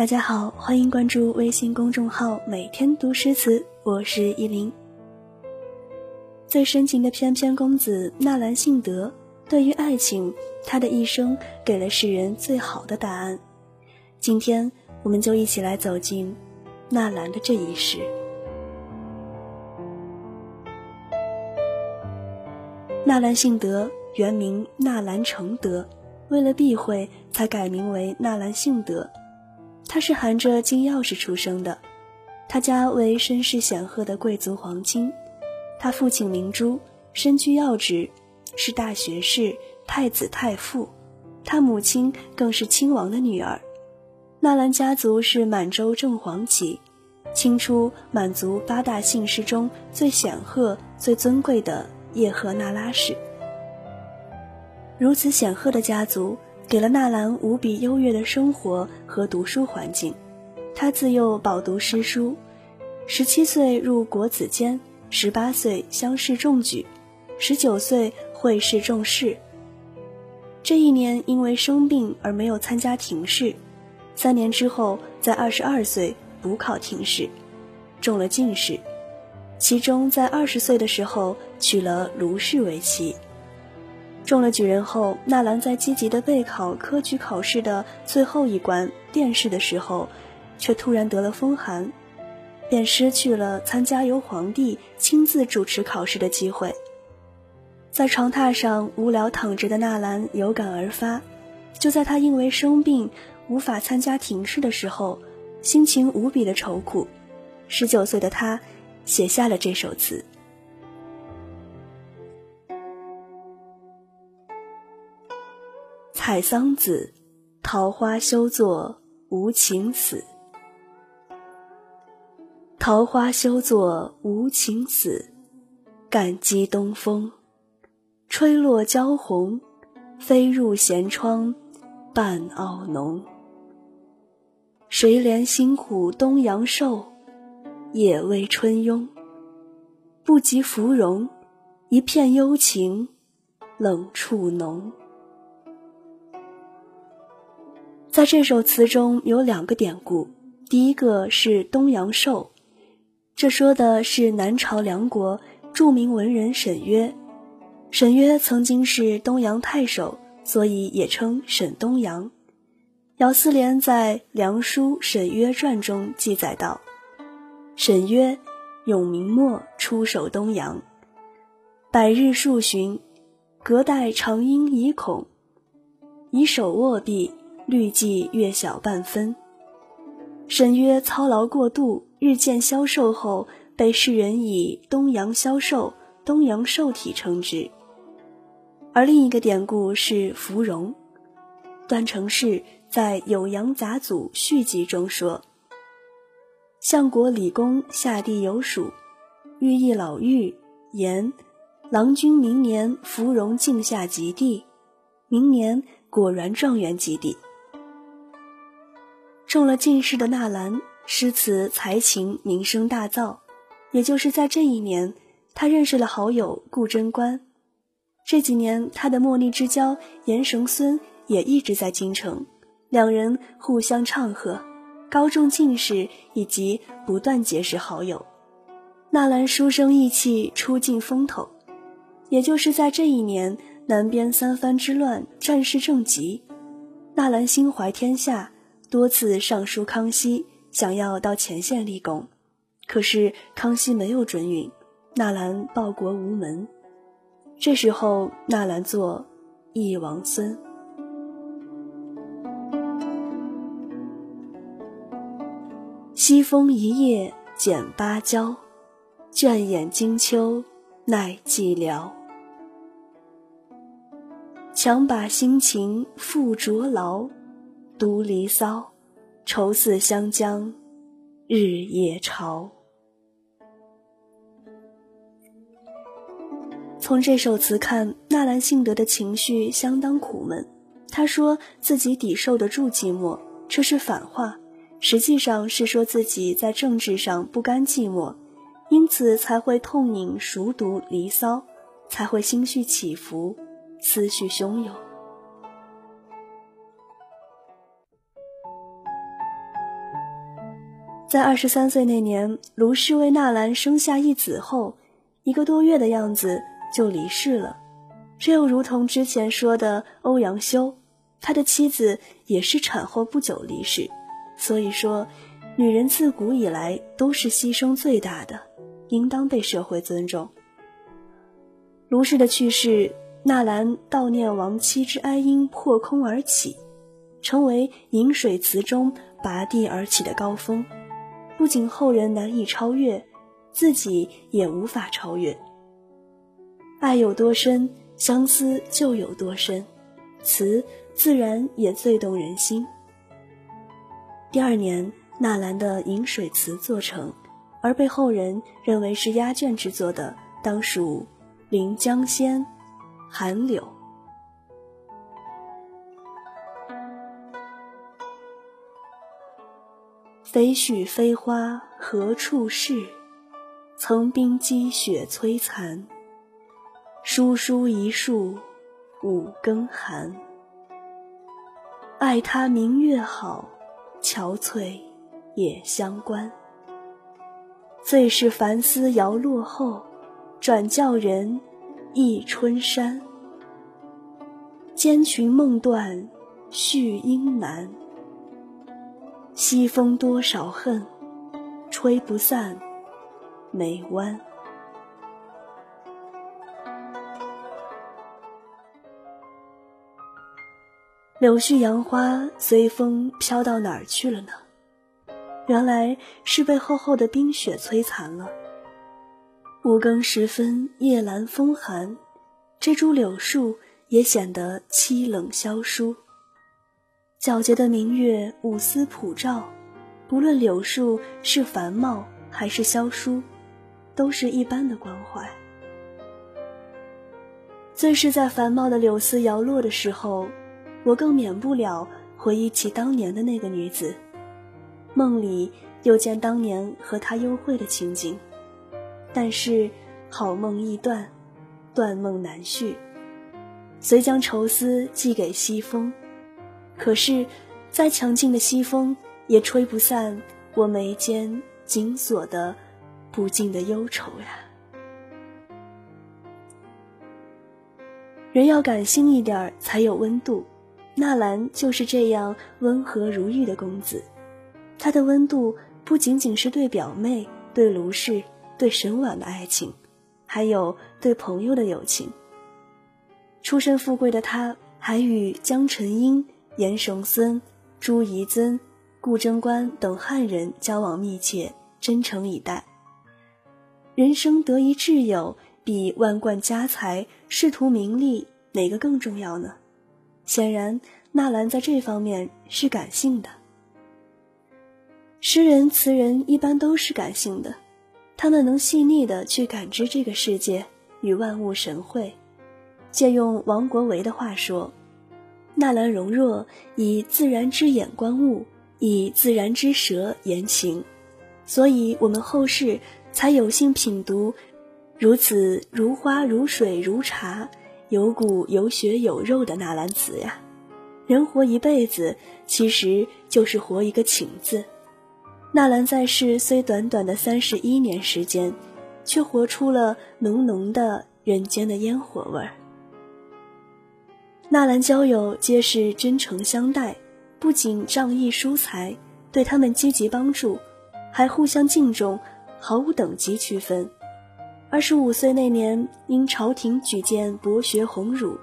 大家好，欢迎关注微信公众号“每天读诗词”，我是依林。最深情的翩翩公子纳兰性德，对于爱情，他的一生给了世人最好的答案。今天，我们就一起来走进纳兰的这一世。纳兰性德原名纳兰承德，为了避讳，才改名为纳兰性德。他是含着金钥匙出生的，他家为身世显赫的贵族皇亲，他父亲明珠身居要职，是大学士、太子太傅，他母亲更是亲王的女儿。纳兰家族是满洲正黄旗，清初满族八大姓氏中最显赫、最尊贵的叶赫那拉氏。如此显赫的家族。给了纳兰无比优越的生活和读书环境，他自幼饱读诗书，十七岁入国子监，十八岁乡试中举，十九岁会试中试。这一年因为生病而没有参加廷试，三年之后在二十二岁补考廷试，中了进士，其中在二十岁的时候娶了卢氏为妻。中了举人后，纳兰在积极的备考科举考试的最后一关殿试的时候，却突然得了风寒，便失去了参加由皇帝亲自主持考试的机会。在床榻上无聊躺着的纳兰有感而发，就在他因为生病无法参加廷试的时候，心情无比的愁苦。十九岁的他写下了这首词。采桑子，桃花休作无情死。桃花休作无情死，感激东风，吹落娇红，飞入闲窗，半傲浓。谁怜辛苦东阳瘦，也为春慵。不及芙蓉，一片幽情，冷处浓。在这首词中有两个典故，第一个是东阳寿，这说的是南朝梁国著名文人沈约。沈约曾经是东阳太守，所以也称沈东阳。姚思廉在《梁书·沈约传》中记载道：“沈约，永明末出守东阳，百日数旬，隔代长缨以恐，以手握臂。”律计月小半分，沈约操劳过度，日渐消瘦后，被世人以东阳消瘦、东阳瘦体称之。而另一个典故是芙蓉。段成式在《酉阳杂祖续集》中说：“相国李公下地有属，寓意老妪言：郎君明年芙蓉镜下及第，明年果然状元及第。”中了进士的纳兰，诗词才情名声大噪。也就是在这一年，他认识了好友顾贞观。这几年，他的莫逆之交严绳孙也一直在京城，两人互相唱和，高中进士以及不断结识好友。纳兰书生意气，出尽风头。也就是在这一年，南边三藩之乱，战事正急，纳兰心怀天下。多次上书康熙，想要到前线立功，可是康熙没有准允，纳兰报国无门。这时候，纳兰作《忆王孙》：西风一夜剪芭蕉，倦眼惊秋奈寂寥。强把心情付着牢。独离骚，愁似湘江日夜潮。从这首词看，纳兰性德的情绪相当苦闷。他说自己抵受得住寂寞，这是反话，实际上是说自己在政治上不甘寂寞，因此才会痛饮熟读《离骚》，才会心绪起伏，思绪汹涌。在二十三岁那年，卢氏为纳兰生下一子后，一个多月的样子就离世了。这又如同之前说的欧阳修，他的妻子也是产后不久离世。所以说，女人自古以来都是牺牲最大的，应当被社会尊重。卢氏的去世，纳兰悼念亡妻之哀音破空而起，成为饮水词中拔地而起的高峰。不仅后人难以超越，自己也无法超越。爱有多深，相思就有多深，词自然也最动人心。第二年，纳兰的《饮水词》作成，而被后人认为是压卷之作的，当属《临江仙·寒柳》。飞絮飞花何处是？层冰积雪摧残。疏疏一树五更寒。爱他明月好，憔悴也相关。最是凡丝摇落后，转教人忆春山。间裙梦断续音难。西风多少恨，吹不散眉弯。柳絮杨花随风飘到哪儿去了呢？原来是被厚厚的冰雪摧残了。五更时分，夜阑风寒，这株柳树也显得凄冷萧疏。皎洁的明月，五丝普照，不论柳树是繁茂还是萧疏，都是一般的关怀。最是在繁茂的柳丝摇落的时候，我更免不了回忆起当年的那个女子，梦里又见当年和她幽会的情景，但是好梦易断，断梦难续，遂将愁思寄给西风。可是，再强劲的西风也吹不散我眉间紧锁的不尽的忧愁呀。人要感性一点才有温度，纳兰就是这样温和如玉的公子。他的温度不仅仅是对表妹、对卢氏、对沈婉的爱情，还有对朋友的友情。出身富贵的他，还与江澄英。严绳孙、朱彝尊、顾贞观等汉人交往密切，真诚以待。人生得一挚友，比万贯家财、仕途名利哪个更重要呢？显然，纳兰在这方面是感性的。诗人、词人一般都是感性的，他们能细腻的去感知这个世界与万物神会。借用王国维的话说。纳兰容若以自然之眼观物，以自然之舌言情，所以我们后世才有幸品读如此如花如水如茶，有骨有血有肉的纳兰词呀。人活一辈子，其实就是活一个情字。纳兰在世虽短短的三十一年时间，却活出了浓浓的人间的烟火味儿。纳兰交友皆是真诚相待，不仅仗义疏财，对他们积极帮助，还互相敬重，毫无等级区分。二十五岁那年，因朝廷举荐博学鸿儒，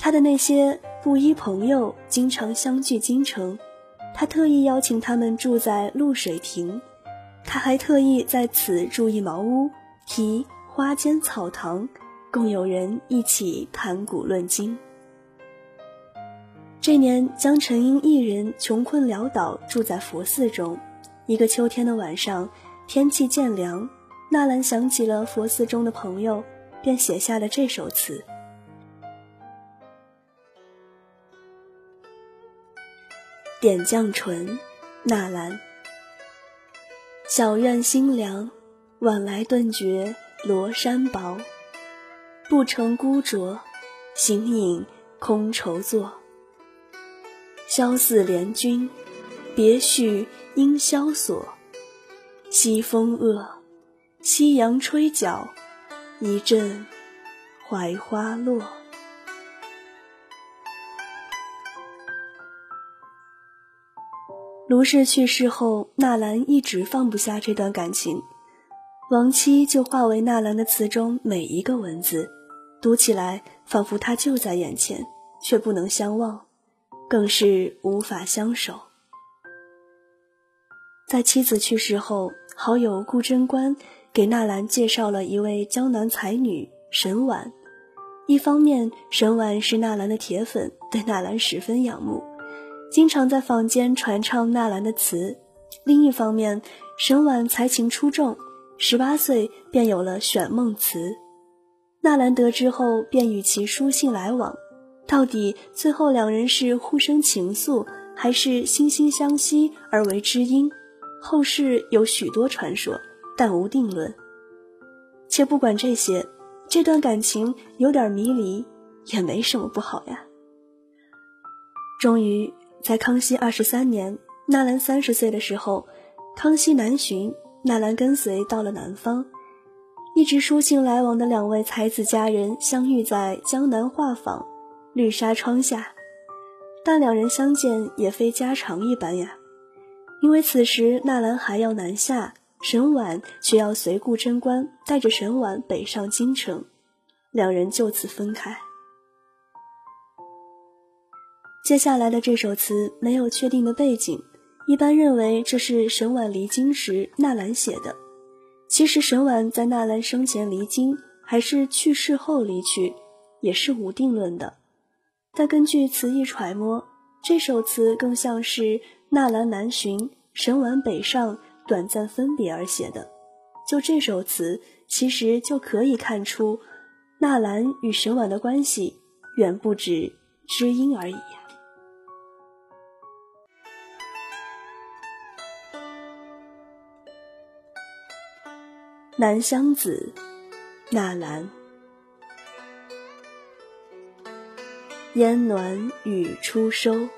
他的那些布衣朋友经常相聚京城，他特意邀请他们住在露水亭，他还特意在此筑一茅屋，题花间草堂，共有人一起谈古论今。这年，江澄英一人穷困潦倒，住在佛寺中。一个秋天的晚上，天气渐凉，纳兰想起了佛寺中的朋友，便写下了这首词：点绛唇，纳兰。小院新凉，晚来顿觉罗衫薄。不成孤酌，形影空愁坐。萧寺怜君，别绪应萧索。西风恶，夕阳吹角，一阵槐花落。卢氏去世后，纳兰一直放不下这段感情，亡妻就化为纳兰的词中每一个文字，读起来仿佛他就在眼前，却不能相望，更是无法相守。在妻子去世后，好友顾贞观给纳兰介绍了一位江南才女沈婉，一方面沈婉是纳兰的铁粉，对纳兰十分仰慕。经常在坊间传唱纳兰的词。另一方面，沈婉才情出众，十八岁便有了选梦词。纳兰得知后，便与其书信来往。到底最后两人是互生情愫，还是惺惺相惜而为知音？后世有许多传说，但无定论。且不管这些，这段感情有点迷离，也没什么不好呀。终于。在康熙二十三年，纳兰三十岁的时候，康熙南巡，纳兰跟随到了南方，一直书信来往的两位才子佳人相遇在江南画舫，绿纱窗下，但两人相见也非家常一般呀，因为此时纳兰还要南下，沈婉却要随顾贞观带着沈婉北上京城，两人就此分开。接下来的这首词没有确定的背景，一般认为这是沈婉离京时纳兰写的。其实沈婉在纳兰生前离京，还是去世后离去，也是无定论的。但根据词意揣摩，这首词更像是纳兰南巡，沈宛北上，短暂分别而写的。就这首词，其实就可以看出，纳兰与沈婉的关系远不止知音而已。南乡子，纳兰。烟暖雨初收，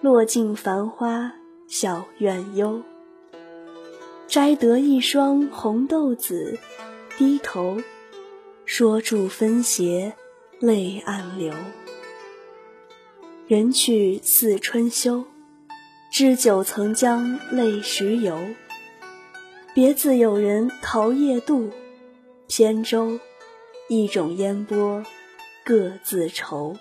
落尽繁花小院幽。摘得一双红豆子，低头说住分斜泪暗流。人去似春休，知酒曾将泪时游。别自有人桃叶渡，扁舟，一种烟波，各自愁。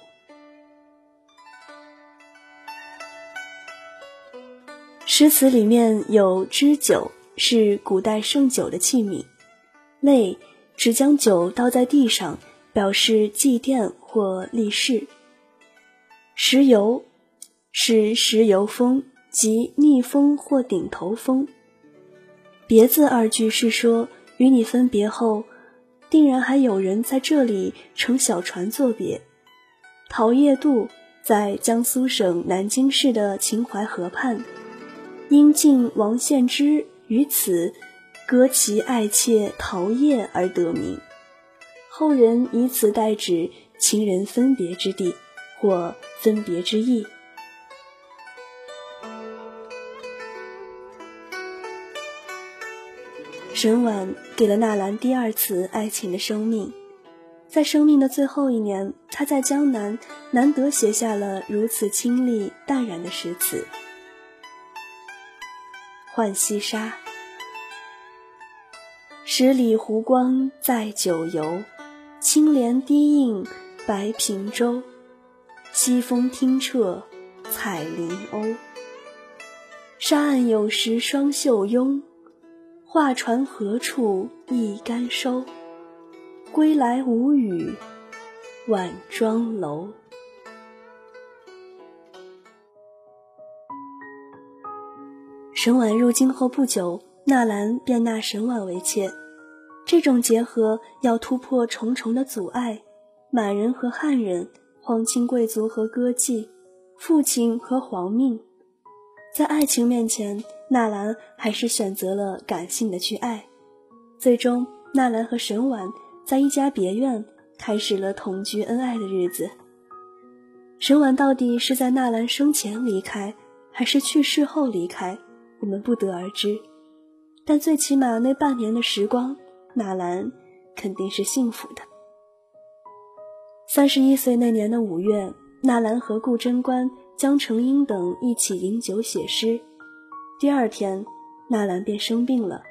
诗词里面有知酒，是古代盛酒的器皿；泪，只将酒倒在地上，表示祭奠或立誓。石油，是石油风，即逆风或顶头风。别字二句是说，与你分别后，定然还有人在这里乘小船作别。桃叶渡在江苏省南京市的秦淮河畔，因晋王献之于此歌其爱妾桃叶而得名，后人以此代指情人分别之地或分别之意。沈婉给了纳兰第二次爱情的生命，在生命的最后一年，他在江南难得写下了如此清丽淡然的诗词。《浣溪沙》：十里湖光载酒游，青莲低映白平洲。西风听彻彩林鸥，沙岸有时双袖拥。画船何处一竿收？归来无语晚妆楼。沈婉入京后不久，纳兰便纳沈婉为妾。这种结合要突破重重的阻碍：满人和汉人，皇亲贵族和歌妓，父亲和皇命。在爱情面前。纳兰还是选择了感性的去爱，最终纳兰和沈婉在一家别院开始了同居恩爱的日子。沈婉到底是在纳兰生前离开，还是去世后离开，我们不得而知。但最起码那半年的时光，纳兰肯定是幸福的。三十一岁那年的五月，纳兰和顾贞观、江澄英等一起饮酒写诗。第二天，纳兰便生病了。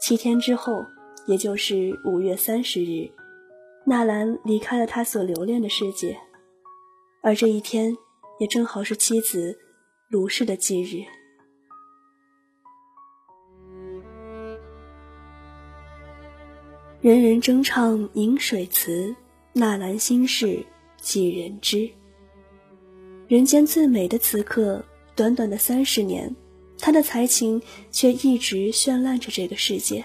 七天之后，也就是五月三十日，纳兰离开了他所留恋的世界，而这一天也正好是妻子卢氏的忌日。人人争唱饮水词，纳兰心事几人知？人间最美的词客，短短的三十年。他的才情却一直绚烂着这个世界。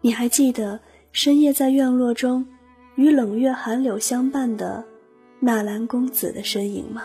你还记得深夜在院落中与冷月寒柳相伴的纳兰公子的身影吗？